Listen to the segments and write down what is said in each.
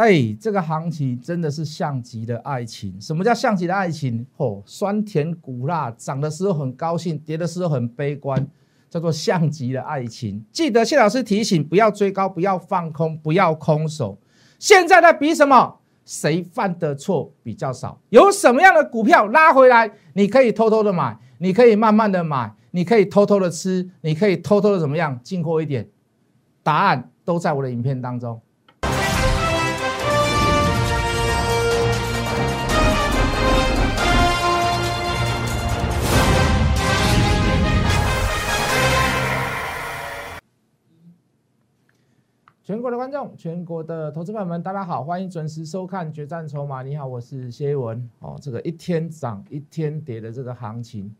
哎，这个行情真的是像极了爱情。什么叫像极了爱情？哦，酸甜苦辣，涨的时候很高兴，跌的时候很悲观，叫做像极了爱情。记得谢老师提醒，不要追高，不要放空，不要空手。现在在比什么？谁犯的错比较少？有什么样的股票拉回来，你可以偷偷的买，你可以慢慢的买，你可以偷偷的吃，你可以偷偷的怎么样进货一点？答案都在我的影片当中。全国的观众，全国的投资朋友们，大家好，欢迎准时收看《决战筹码》。你好，我是谢文。哦，这个一天涨一天跌的这个行情，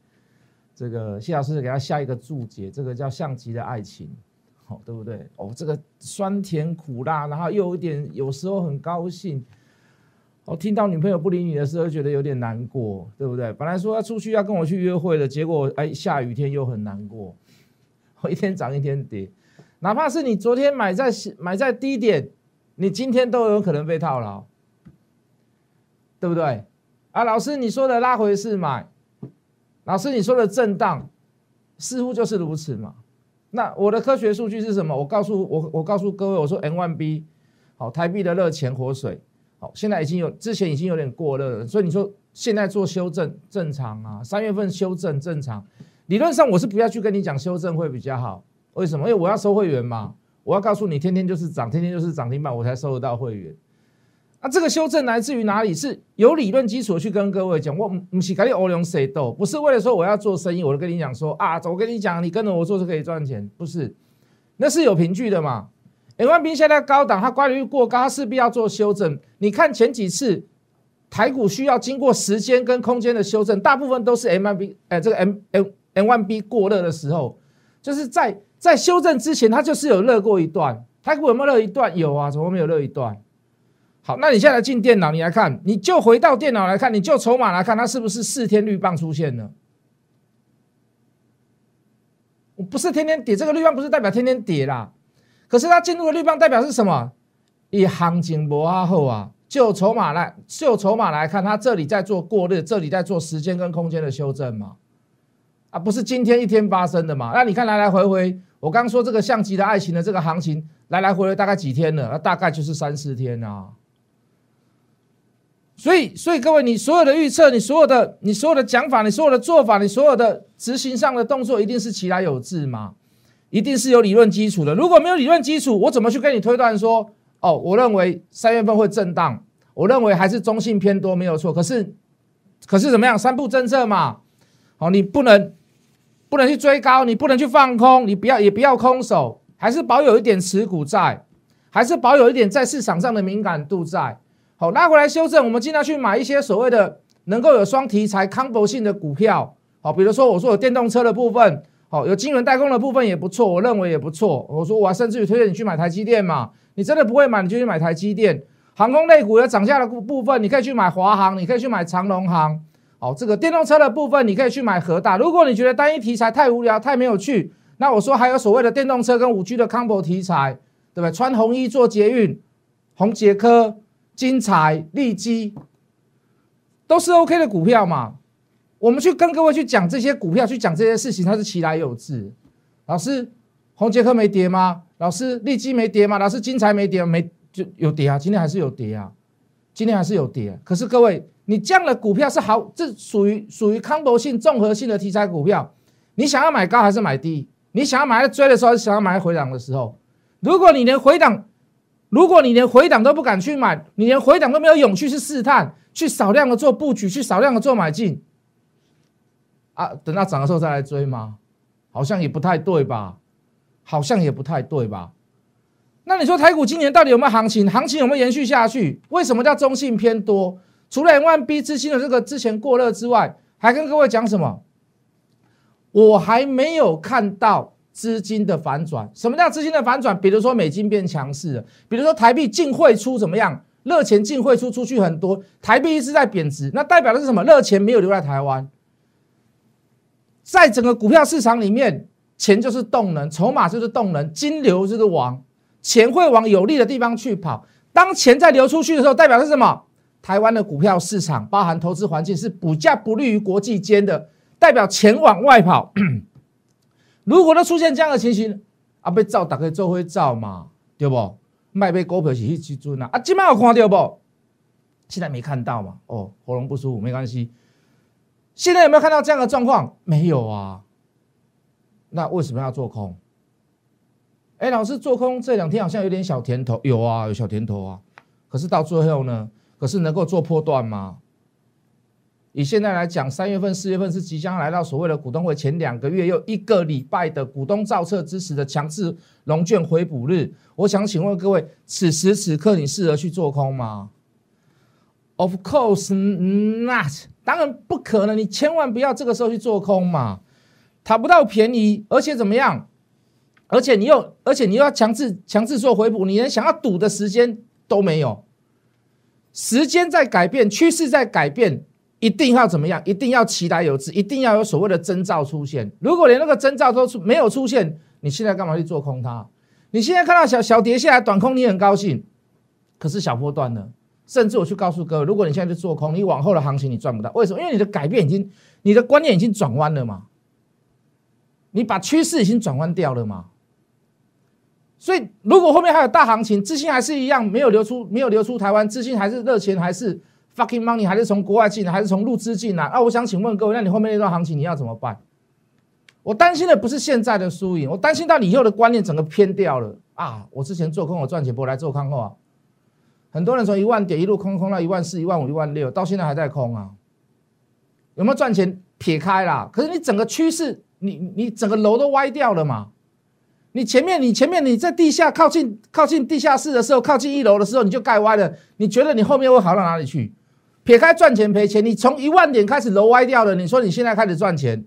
这个谢老师给他下一个注解，这个叫像极的爱情，好，对不对？哦，这个酸甜苦辣，然后又有一点，有时候很高兴。哦，听到女朋友不理你的时候，觉得有点难过，对不对？本来说要出去要跟我去约会的，结果哎，下雨天又很难过。一天涨一天跌。哪怕是你昨天买在买在低点，你今天都有可能被套牢，对不对？啊，老师你说的拉回是买，老师你说的震荡，似乎就是如此嘛？那我的科学数据是什么？我告诉我我告诉各位，我说 N one B，好，台币的热钱活水，好，现在已经有之前已经有点过热了，所以你说现在做修正正常啊？三月份修正正常，理论上我是不要去跟你讲修正会比较好。为什么？因为我要收会员嘛，我要告诉你，天天就是涨，天天就是涨停板，我才收得到会员。啊，这个修正来自于哪里？是有理论基础去跟各位讲。我不是跟你欧龙谁斗，不是为了说我要做生意，我就跟你讲说啊，我跟你讲，你跟着我做是可以赚钱，不是？那是有凭据的嘛。M 万兵现在高档，它管理率过高，它势必要做修正。你看前几次台股需要经过时间跟空间的修正，大部分都是 M 万 B，哎，这个 M M M 万 B 过热的时候，就是在。在修正之前，它就是有热过一段。台股有没有热一段？有啊，怎么没有热一段？好，那你现在进电脑，你来看，你就回到电脑来看，你就筹码来看，它是不是四天绿棒出现了？我不是天天跌，这个绿棒不是代表天天跌啦。可是它进入的绿棒代表是什么？以行情磨啊后啊，就筹码来，就筹码来看，它这里在做过热，这里在做时间跟空间的修正嘛？啊，不是今天一天发生的嘛？那你看来来回回。我刚刚说这个像极的爱情的这个行情来来回回大概几天了？那大概就是三四天啊。所以，所以各位，你所有的预测，你所有的，你所有的讲法，你所有的做法，你所有的执行上的动作，一定是其来有致吗？一定是有理论基础的。如果没有理论基础，我怎么去跟你推断说，哦，我认为三月份会震荡，我认为还是中性偏多没有错。可是，可是怎么样？三步政策嘛，好，你不能。不能去追高，你不能去放空，你不要也不要空手，还是保有一点持股在，还是保有一点在市场上的敏感度在。好，拉回来修正，我们尽量去买一些所谓的能够有双题材、康博性的股票。好，比如说我说有电动车的部分，好，有金融代工的部分也不错，我认为也不错。我说我甚至于推荐你去买台积电嘛，你真的不会买，你就去买台积电。航空类股有涨价的部部分，你可以去买华航，你可以去买长龙航。哦，这个电动车的部分你可以去买和大。如果你觉得单一题材太无聊、太没有趣，那我说还有所谓的电动车跟五 G 的 combo 题材，对不对？穿红衣做捷运，红杰科、金彩、利基都是 OK 的股票嘛。我们去跟各位去讲这些股票，去讲这些事情，它是其来有致。老师，红杰科没跌吗？老师，利基没跌吗？老师，金彩没跌没就有跌啊？今天还是有跌啊？今天还是有跌。可是各位。你这样的股票是好，这属于属于康博性综合性的题材股票。你想要买高还是买低？你想要买在追的时候，还是想要买在回档的时候？如果你连回档，如果你连回档都不敢去买，你连回档都没有勇气去试探，去少量的做布局，去少量的做买进，啊，等到涨的时候再来追吗？好像也不太对吧？好像也不太对吧？那你说台股今年到底有没有行情？行情有没有延续下去？为什么叫中性偏多？除了 M1B 资金的这个之前过热之外，还跟各位讲什么？我还没有看到资金的反转。什么叫资金的反转？比如说美金变强势了，比如说台币净汇出怎么样？热钱净汇出出去很多，台币一直在贬值，那代表的是什么？热钱没有留在台湾。在整个股票市场里面，钱就是动能，筹码就是动能，金流就是王，钱会往有利的地方去跑。当钱在流出去的时候，代表是什么？台湾的股票市场，包含投资环境是股价不利于国际间的，代表钱往外跑。如果都出现这样的情形，啊，被照打开做会照嘛，对不？卖被股票是去去准啊，啊，今晚有看到不？现在没看到嘛？哦，喉咙不舒服没关系。现在有没有看到这样的状况？没有啊。那为什么要做空？哎，老师做空这两天好像有点小甜头，有啊，有小甜头啊。可是到最后呢？可是能够做破断吗？以现在来讲，三月份、四月份是即将来到所谓的股东会前两个月又一个礼拜的股东造册支持的强制龙卷回补日。我想请问各位，此时此刻你适合去做空吗？Of course not，当然不可能。你千万不要这个时候去做空嘛，讨不到便宜，而且怎么样？而且你又，而且你又要强制强制做回补，你连想要赌的时间都没有。时间在改变，趋势在改变，一定要怎么样？一定要期待有之，一定要有所谓的征兆出现。如果连那个征兆都出没有出现，你现在干嘛去做空它？你现在看到小小跌下来短空，你很高兴，可是小波段呢？甚至我去告诉各位，如果你现在去做空，你往后的行情你赚不到。为什么？因为你的改变已经，你的观念已经转弯了嘛？你把趋势已经转弯掉了嘛？所以，如果后面还有大行情，资金还是一样没有流出，没有流出台湾，资金还是热钱，还是 fucking money，还是从国外进来，还是从入资进来？啊，我想请问各位，那你后面那段行情你要怎么办？我担心的不是现在的输赢，我担心到你以后的观念整个偏掉了啊！我之前做空我赚钱，不来做空后啊，很多人从一万点一路空空到一万四、一万五、一万六，到现在还在空啊，有没有赚钱？撇开啦，可是你整个趋势，你你整个楼都歪掉了嘛？你前面，你前面你在地下靠近靠近地下室的时候，靠近一楼的时候，你就盖歪了。你觉得你后面会好到哪里去？撇开赚钱赔钱，你从一万点开始楼歪掉了。你说你现在开始赚钱，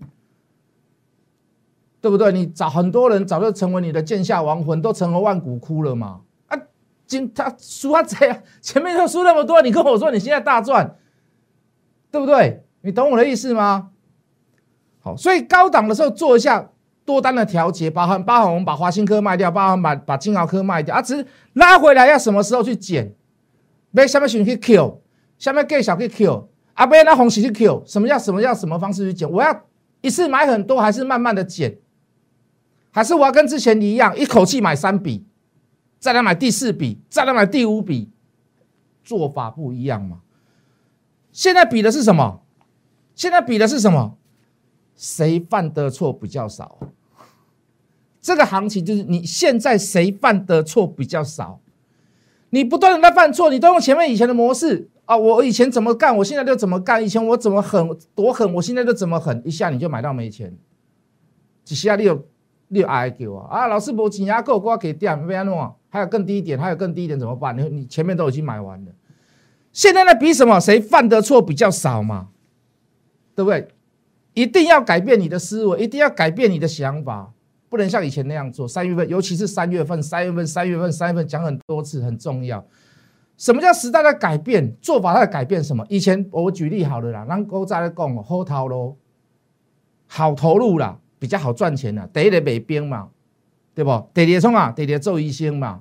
对不对？你早很多人早就成为你的剑下亡魂，都成了万骨枯了嘛？啊，今他输啊这样，前面就输那么多，你跟我说你现在大赚，对不对？你懂我的意思吗？好，所以高档的时候做一下。多单的调节，包含包含我们把华兴科卖掉，包含把把金豪科卖掉啊，只是拉回来要什么时候去减？被下面选去 Q，下面 G 小去 Q，啊，被那红喜去 Q，什么叫什么叫什么方式去减？我要一次买很多，还是慢慢的减？还是我要跟之前一样，一口气买三笔，再来买第四笔，再来买第五笔？做法不一样嘛？现在比的是什么？现在比的是什么？谁犯的错比较少？这个行情就是你现在谁犯的错比较少？你不断的在犯错，你都用前面以前的模式啊，我以前怎么干，我现在就怎么干；以前我怎么狠多狠，我现在就怎么狠，一下你就买到没钱。几下你有你有挨给我啊？老师不钱压够，我给掉，没安弄。还有更低一点，还有更低一点怎么办？你你前面都已经买完了，现在在比什么？谁犯的错比较少嘛？对不对？一定要改变你的思维，一定要改变你的想法，不能像以前那样做。三月份，尤其是三月份，三月份，三月份，三月份讲很多次，很重要。什么叫时代的改变？做法在改变什么？以前我举例好了啦，让哥再来讲好投咯，好投入啦，比较好赚钱啦。第一个卖冰嘛，对不？第二个创啊，第二个做医生嘛，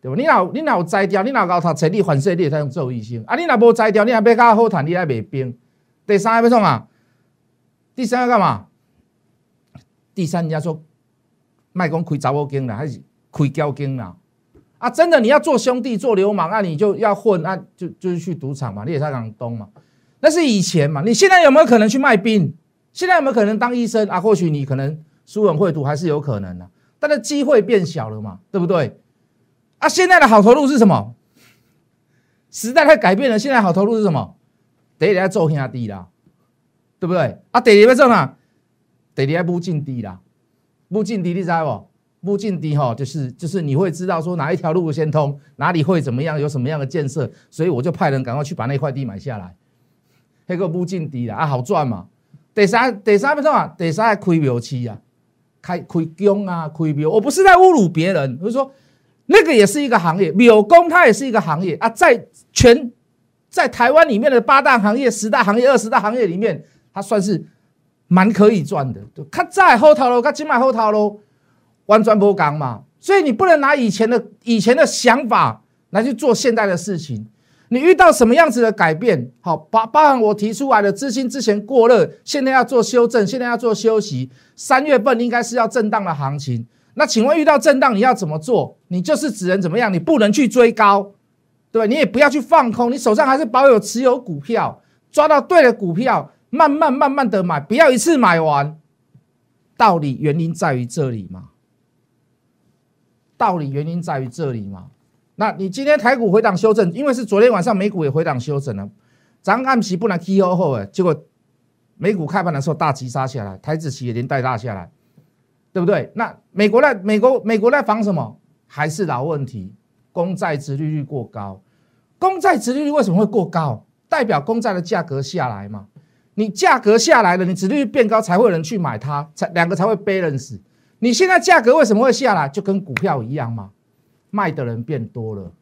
对不？你若你若有摘掉，你若搞读册，你反射你才用做医生。啊，你若无摘掉，你还要较好谈，你来卖冰。第三个要创啊？第三要干嘛？第三人家说卖公开杂货经了，还是开交经了？啊，真的你要做兄弟做流氓，那你就要混，那就就是去赌场嘛，你也在港东嘛。那是以前嘛，你现在有没有可能去卖兵？现在有没有可能当医生啊？或许你可能书文会读还是有可能的，但是机会变小了嘛，对不对？啊，现在的好投入是什么？时代在改变了，现在好投入是什么？得要做兄弟啦。对不对？啊，第二要做哪？第二要不进低啦，不进低你知不？不进低哈，就是就是你会知道说哪一条路先通，哪里会怎么样，有什么样的建设，所以我就派人赶快去把那块地买下来。那个不进低啦，啊，好赚嘛。第三第三要做啊？第三开庙期啊，开开工啊，开庙。我不是在侮辱别人，我是说那个也是一个行业，庙工它也是一个行业啊，在全在台湾里面的八大行业、十大行业、二十大行业里面。它算是蛮可以赚的，看在后头喽，看金买后头喽，完全不刚嘛。所以你不能拿以前的以前的想法来去做现在的事情。你遇到什么样子的改变？好，包包含我提出来的资金之前过热，现在要做修正，现在要做休息。三月份应该是要震荡的行情。那请问遇到震荡你要怎么做？你就是只能怎么样？你不能去追高，对吧？你也不要去放空，你手上还是保有持有股票，抓到对的股票，慢慢慢慢的买，不要一次买完。道理原因在于这里嘛？道理原因在于这里嘛？那你今天台股回档修正，因为是昨天晚上美股也回档修正了，早上暗期不能 K O 后哎，结果美股开盘的时候大急杀下来，台子期也连带大下来。对不对？那美国在美国美国在防什么？还是老问题，公债殖利率过高。公债殖利率为什么会过高？代表公债的价格下来嘛？你价格下来了，你殖利率变高，才会有人去买它，才两个才会背人死。你现在价格为什么会下来？就跟股票一样嘛，卖的人变多了，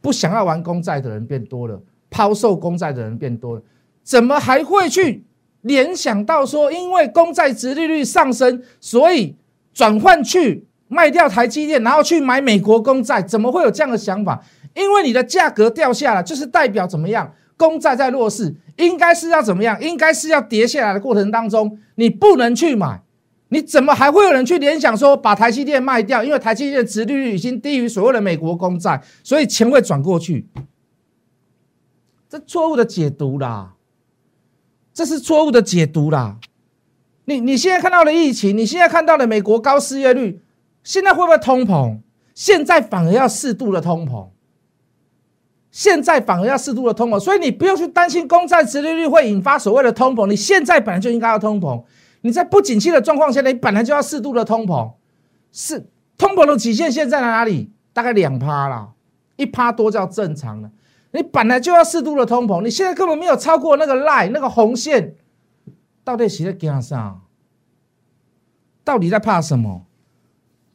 不想要玩公债的人变多了，抛售公债的人变多了，怎么还会去？联想到说，因为公债殖利率上升，所以转换去卖掉台积电，然后去买美国公债，怎么会有这样的想法？因为你的价格掉下来，就是代表怎么样？公债在弱势，应该是要怎么样？应该是要跌下来的过程当中，你不能去买，你怎么还会有人去联想说把台积电卖掉？因为台积电的殖利率已经低于所谓的美国公债，所以钱会转过去，这错误的解读啦。这是错误的解读啦！你你现在看到的疫情，你现在看到的美国高失业率，现在会不会通膨？现在反而要适度的通膨，现在反而要适度的通膨，所以你不用去担心公债殖利率会引发所谓的通膨。你现在本来就应该要通膨，你在不景气的状况下，你本来就要适度的通膨。是通膨的极限现在在哪里？大概两趴啦，一趴多叫正常的。你本来就要适度的通膨，你现在根本没有超过那个 line 那个红线，到底谁在干上？到底在怕什么？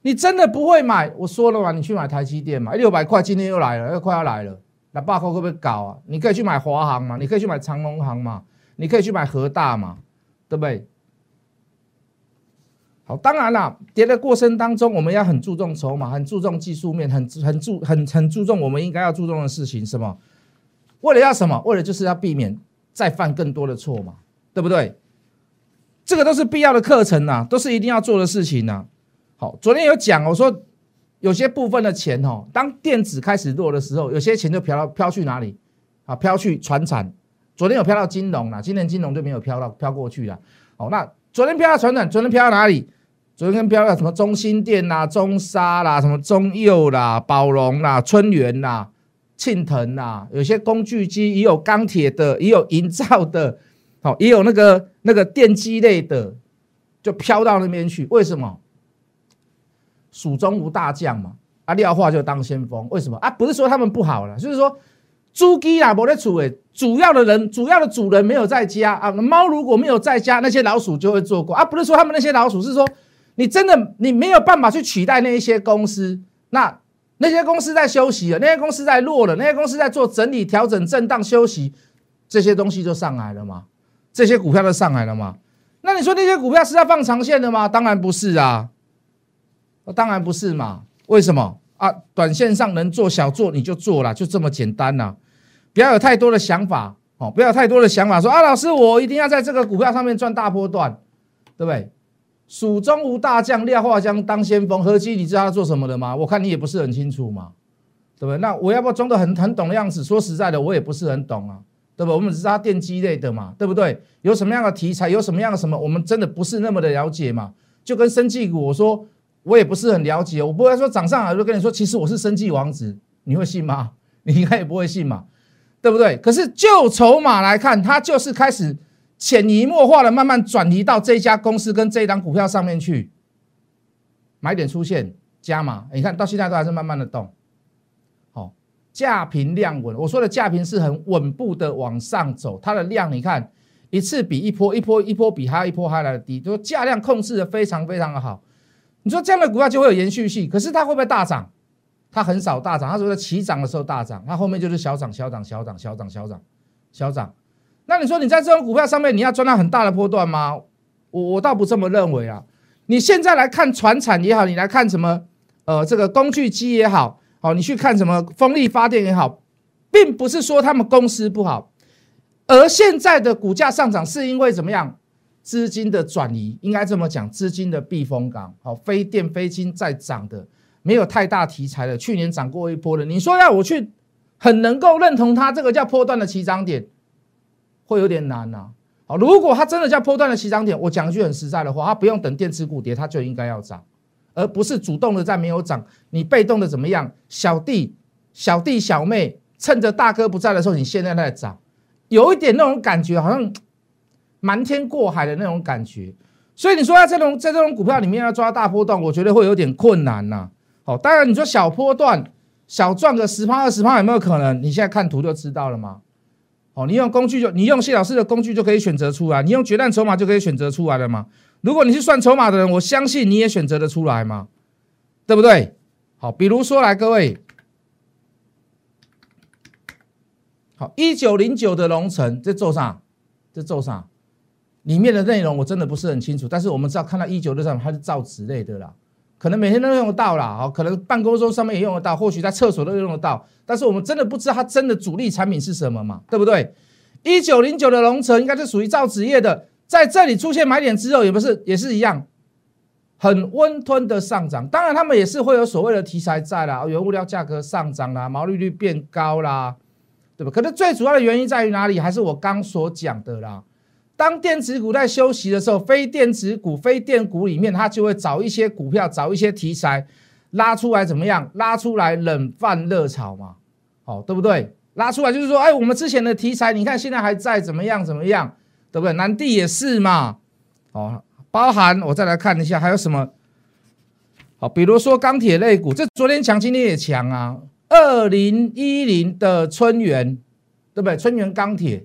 你真的不会买？我说了嘛，你去买台积电嘛，六百块今天又来了，又快要来了，那八块会不会搞啊？你可以去买华航嘛，你可以去买长隆航嘛，你可以去买和大嘛，对不对？好，当然了，跌的过程当中，我们要很注重筹码，很注重技术面，很很注很很注重我们应该要注重的事情，什么？为了要什么？为了就是要避免再犯更多的错嘛，对不对？这个都是必要的课程呐，都是一定要做的事情呐。好，昨天有讲，我说有些部分的钱哦，当电子开始弱的时候，有些钱就飘到飘去哪里？啊，飘去船产。昨天有飘到金融了，今天金融就没有飘到飘过去了。好，那。昨天飘到船长，昨天飘到哪里？昨天飘到什么中心店啦、中沙啦、什么中佑啦、宝龙啦、春源啦、庆腾啦，有些工具机也有钢铁的，也有营造的，好，也有那个那个电机类的，就飘到那边去。为什么？蜀中无大将嘛，啊，廖化就当先锋。为什么啊？不是说他们不好了，就是说。猪鸡啊，没在处诶，主要的人，主要的主人没有在家啊。猫如果没有在家，那些老鼠就会做过啊。不是说他们那些老鼠，是说你真的你没有办法去取代那一些公司。那那些公司在休息了，那些公司在落了，那些公司在做整理、调整、震荡、休息，这些东西就上来了嘛？这些股票都上来了嘛？那你说那些股票是要放长线的吗？当然不是啊，那当然不是嘛？为什么啊？短线上能做小做你就做了，就这么简单呐。不要有太多的想法哦，不要有太多的想法，说啊，老师，我一定要在这个股票上面赚大波段，对不对？蜀中无大将，廖化将当先锋。何基，你知道他做什么的吗？我看你也不是很清楚嘛，对不对？那我要不要装的很很懂的样子？说实在的，我也不是很懂啊，对不？我们只是他电机类的嘛，对不对？有什么样的题材，有什么样的什么，我们真的不是那么的了解嘛。就跟生技股，我说我也不是很了解，我不会说涨上来就跟你说，其实我是生计王子，你会信吗？你应该也不会信嘛。对不对？可是就筹码来看，它就是开始潜移默化的慢慢转移到这家公司跟这一档股票上面去，买点出现加码，你看到现在都还是慢慢的动，好，价平量稳。我说的价平是很稳步的往上走，它的量你看一次比一波一波一波比还一波还来的低，就价量控制的非常非常的好。你说这样的股票就会有延续性，可是它会不会大涨？它很少大涨，它只在起涨的时候大涨，它后面就是小涨、小涨、小涨、小涨、小涨、小涨。那你说你在这种股票上面，你要赚到很大的波段吗？我我倒不这么认为啊。你现在来看船产也好，你来看什么呃这个工具机也好，好，你去看什么风力发电也好，并不是说他们公司不好，而现在的股价上涨是因为怎么样？资金的转移，应该这么讲，资金的避风港。好，非电非金在涨的，没有太大题材的，去年涨过一波的，你说要我去很能够认同它这个叫波段的起涨点，会有点难呐。好，如果它真的叫波段的起涨点，我讲一句很实在的话，它不用等电池股跌，它就应该要涨。而不是主动的在没有涨，你被动的怎么样？小弟、小弟、小妹，趁着大哥不在的时候，你现在在涨，有一点那种感觉，好像瞒天过海的那种感觉。所以你说在这种在这种股票里面要抓大波段，我觉得会有点困难呐。好，当然你说小波段小赚个十趴二十趴有没有可能？你现在看图就知道了吗？哦，你用工具就你用谢老师的工具就可以选择出来，你用决战筹码就可以选择出来了吗？如果你是算筹码的人，我相信你也选择的出来嘛，对不对？好，比如说来各位，好，一九零九的龙城在做啥？在做啥？里面的内容我真的不是很清楚，但是我们知道看到一九六三它是造纸类的啦，可能每天都用得到啦，好，可能办公桌上面也用得到，或许在厕所都用得到，但是我们真的不知道它真的主力产品是什么嘛，对不对？一九零九的龙城应该是属于造纸业的。在这里出现买点之后，也不是也是一样，很温吞的上涨。当然，他们也是会有所谓的题材在啦，原物料价格上涨啦，毛利率变高啦，对吧？可是最主要的原因在于哪里？还是我刚所讲的啦。当电子股在休息的时候，非电子股、非电股里面，它就会找一些股票，找一些题材拉出来，怎么样？拉出来冷饭热炒嘛，好，对不对？拉出来就是说，哎，我们之前的题材，你看现在还在，怎么样？怎么样？对不对？南地也是嘛，哦，包含我再来看一下还有什么，好，比如说钢铁类股，这昨天强，今天也强啊。二零一零的春源，对不对？春源钢铁，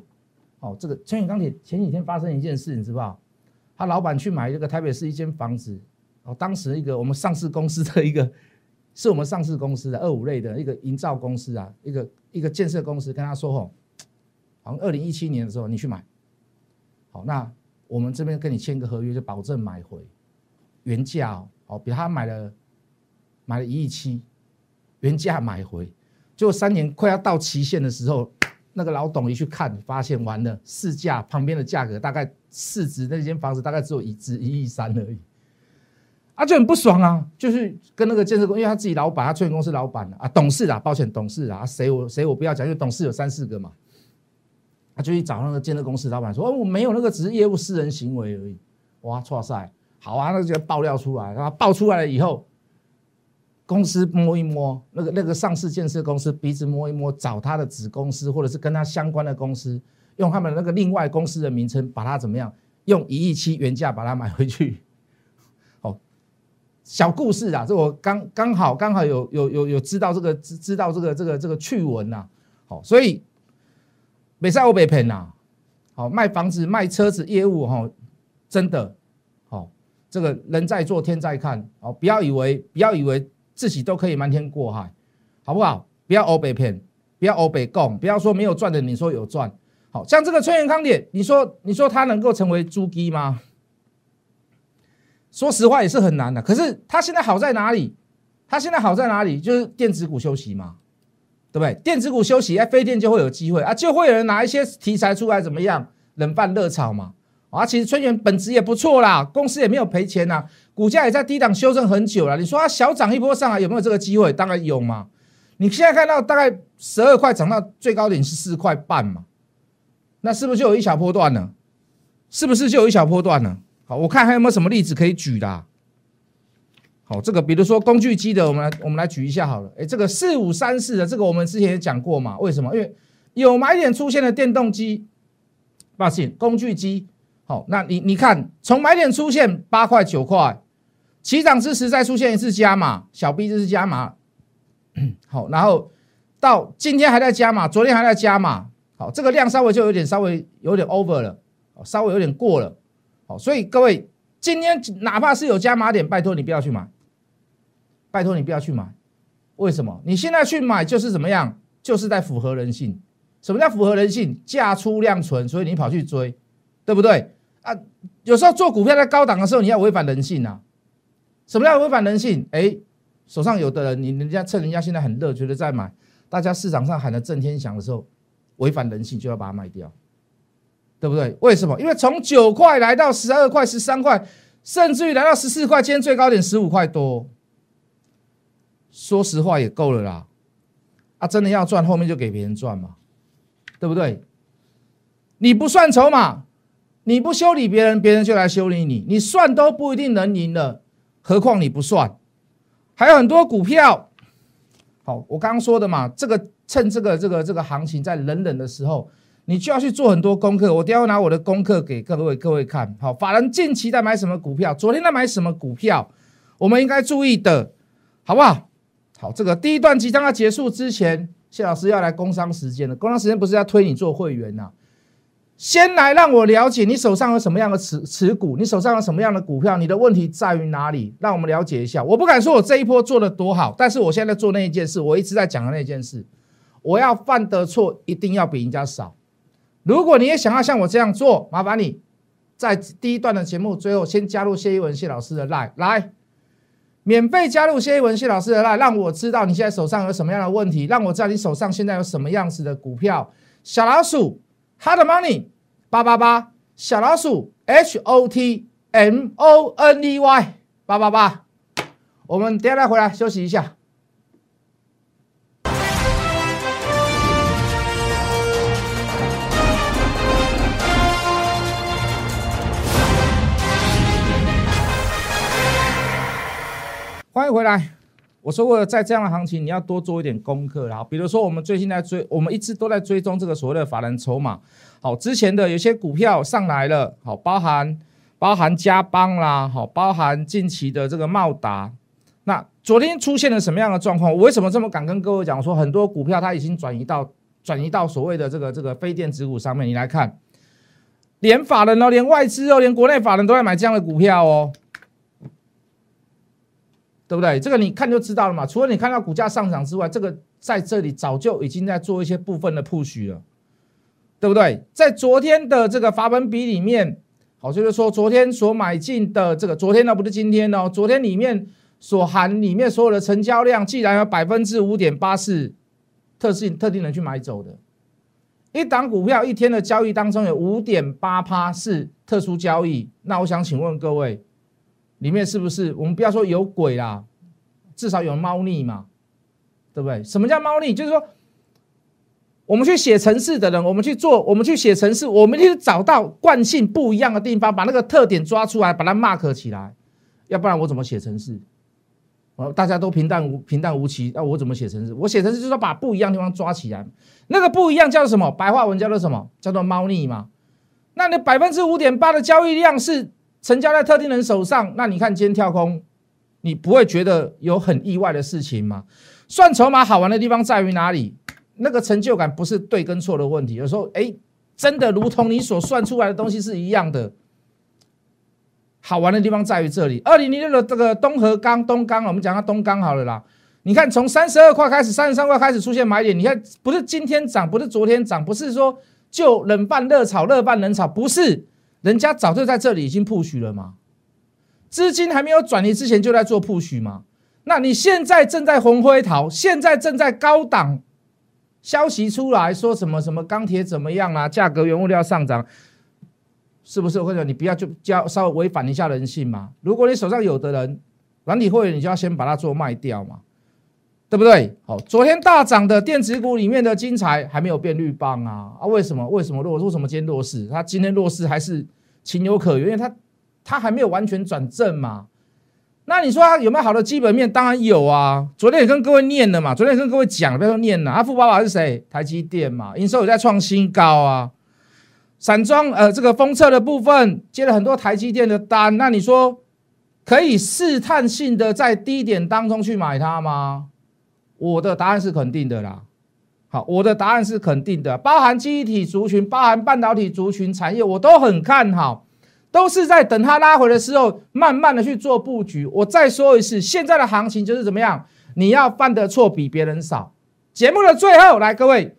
哦，这个春源钢铁前几天发生一件事，你知不知道他老板去买这个台北市一间房子，哦，当时一个我们上市公司的一个，是我们上市公司的二五类的一个营造公司啊，一个一个建设公司跟他说，吼，好像二零一七年的时候你去买。好，那我们这边跟你签个合约，就保证买回原价哦，比他买了买了一亿七，原价买回，就三年快要到期限的时候，那个老董一去看，发现完了市价旁边的价格大概市值那间房子大概只有一只一亿三而已，啊就很不爽啊，就是跟那个建设公，因为他自己老板，他创业公司老板啊，董事啊，抱歉董事啊，谁我谁我不要讲，因为董事有三四个嘛。他就去找那个建设公司老板说：“哦，我没有那个，只是业务私人行为而已。”哇，错赛，好啊，那就爆料出来。然后爆出来了以后，公司摸一摸，那个那个上市建设公司鼻子摸一摸，找他的子公司或者是跟他相关的公司，用他们那个另外公司的名称把它怎么样？用一亿七原价把它买回去。哦，小故事啊，这我刚刚好刚好有有有有知道这个知知道这个这个这个趣闻呐。好，所以。北赛欧北平呐，好卖房子卖车子业务哈，真的好，这个人在做天在看，哦，不要以为不要以为自己都可以瞒天过海，好不好？不要欧北骗，不要欧北供，不要说没有赚的，你说有赚，好像这个春元康点，你说你说它能够成为猪鸡吗？说实话也是很难的，可是它现在好在哪里？它现在好在哪里？就是电子股休息嘛。对不对？电子股休息，哎，飞电就会有机会啊，就会有人拿一些题材出来，怎么样？冷饭热炒嘛。啊，其实春元本质也不错啦，公司也没有赔钱呐，股价也在低档修正很久了。你说它小涨一波上来，有没有这个机会？当然有嘛。你现在看到大概十二块涨到最高点是四块半嘛，那是不是就有一小波段呢？是不是就有一小波段呢？好，我看还有没有什么例子可以举的。好，这个比如说工具机的，我们来我们来举一下好了。哎，这个四五三四的这个我们之前也讲过嘛？为什么？因为有买点出现的电动机，抱歉，工具机。好，那你你看，从买点出现八块九块，起涨之时再出现一次加码，小 B 就是加码。好，然后到今天还在加码，昨天还在加码。好，这个量稍微就有点稍微有点 over 了，稍微有点过了。好，所以各位今天哪怕是有加码点，拜托你不要去买。拜托你不要去买，为什么？你现在去买就是怎么样？就是在符合人性。什么叫符合人性？价出量存，所以你跑去追，对不对？啊，有时候做股票在高档的时候，你要违反人性啊。什么叫违反人性？哎，手上有的人，你人家趁人家现在很热，觉得在买，大家市场上喊的震天响的时候，违反人性就要把它卖掉，对不对？为什么？因为从九块来到十二块、十三块，甚至于来到十四块，今天最高点十五块多。说实话也够了啦，啊，真的要赚，后面就给别人赚嘛，对不对？你不算筹码，你不修理别人，别人就来修理你，你算都不一定能赢了，何况你不算？还有很多股票，好，我刚刚说的嘛，这个趁这个这个这个行情在冷冷的时候，你就要去做很多功课。我等下拿我的功课给各位各位看。好，法人近期在买什么股票？昨天在买什么股票？我们应该注意的，好不好？好，这个第一段即将要结束之前，谢老师要来工商时间了。工商时间不是要推你做会员呐？先来让我了解你手上有什么样的持持股，你手上有什么样的股票，你的问题在于哪里？让我们了解一下。我不敢说我这一波做的多好，但是我现在做那一件事，我一直在讲的那件事，我要犯的错一定要比人家少。如果你也想要像我这样做，麻烦你在第一段的节目最后先加入谢一文谢老师的 line 来，免费加入谢一文谢老师的 line，让我知道你现在手上有什么样的问题，让我知道你手上现在有什么样子的股票，小老鼠。Hard Money 八八八小老鼠 H O T M O N E Y 八八八，我们接下来回来休息一下。欢迎回来。我说过，在这样的行情，你要多做一点功课然后。比如说，我们最近在追，我们一直都在追踪这个所谓的法人筹码。好，之前的有些股票上来了，好，包含包含嘉邦啦，好，包含近期的这个茂达。那昨天出现了什么样的状况？我为什么这么敢跟各位讲？说很多股票它已经转移到转移到所谓的这个这个非电子股上面。你来看，连法人哦，连外资哦，连国内法人都在买这样的股票哦。对不对？这个你看就知道了嘛。除了你看到股价上涨之外，这个在这里早就已经在做一些部分的铺许了，对不对？在昨天的这个罚本比里面，好，就是说昨天所买进的这个，昨天呢不是今天哦，昨天里面所含里面所有的成交量，既然有百分之五点八是特性特定人去买走的，一档股票一天的交易当中有五点八趴是特殊交易，那我想请问各位。里面是不是我们不要说有鬼啦，至少有猫腻嘛，对不对？什么叫猫腻？就是说，我们去写城市的人，我们去做，我们去写城市，我们去找到惯性不一样的地方，把那个特点抓出来，把它 mark 起来。要不然我怎么写城市？我大家都平淡无平淡无奇，那我怎么写城市？我写城市就是说把不一样的地方抓起来，那个不一样叫做什么？白话文叫做什么？叫做猫腻嘛。那你百分之五点八的交易量是？成交在特定人手上，那你看今天跳空，你不会觉得有很意外的事情吗？算筹码好玩的地方在于哪里？那个成就感不是对跟错的问题，有时候哎，真的如同你所算出来的东西是一样的。好玩的地方在于这里。二零零六的这个东河钢东钢，我们讲下东钢好了啦。你看从三十二块开始，三十三块开始出现买点，你看不是今天涨，不是昨天涨，不是说就冷饭热炒，热饭冷炒，不是。人家早就在这里已经铺许了嘛，资金还没有转移之前就在做铺许嘛。那你现在正在红灰桃，现在正在高档，消息出来说什么什么钢铁怎么样啊？价格原物料上涨，是不是？或者你不要就叫稍微违反一下人性嘛？如果你手上有的人软体会员，你就要先把它做卖掉嘛。对不对？好，昨天大涨的电子股里面的金财还没有变绿棒啊啊！为什么？为什么弱？为什么今天弱势？它今天弱势还是情有可原，因为它它还没有完全转正嘛。那你说它有没有好的基本面？当然有啊！昨天也跟各位念了嘛，昨天也跟各位讲，不要说念了。啊，富爸爸是谁？台积电嘛，营收有在创新高啊。散装呃，这个封测的部分接了很多台积电的单，那你说可以试探性的在低点当中去买它吗？我的答案是肯定的啦，好，我的答案是肯定的，包含记忆体族群、包含半导体族群产业，我都很看好，都是在等它拉回的时候，慢慢的去做布局。我再说一次，现在的行情就是怎么样？你要犯的错比别人少。节目的最后，来各位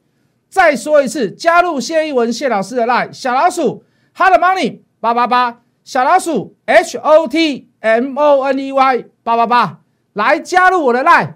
再说一次，加入谢一文谢老师的 line 小老鼠 hard money 八八八，小老鼠 h o t m o n e y 八八八。来加入我的 line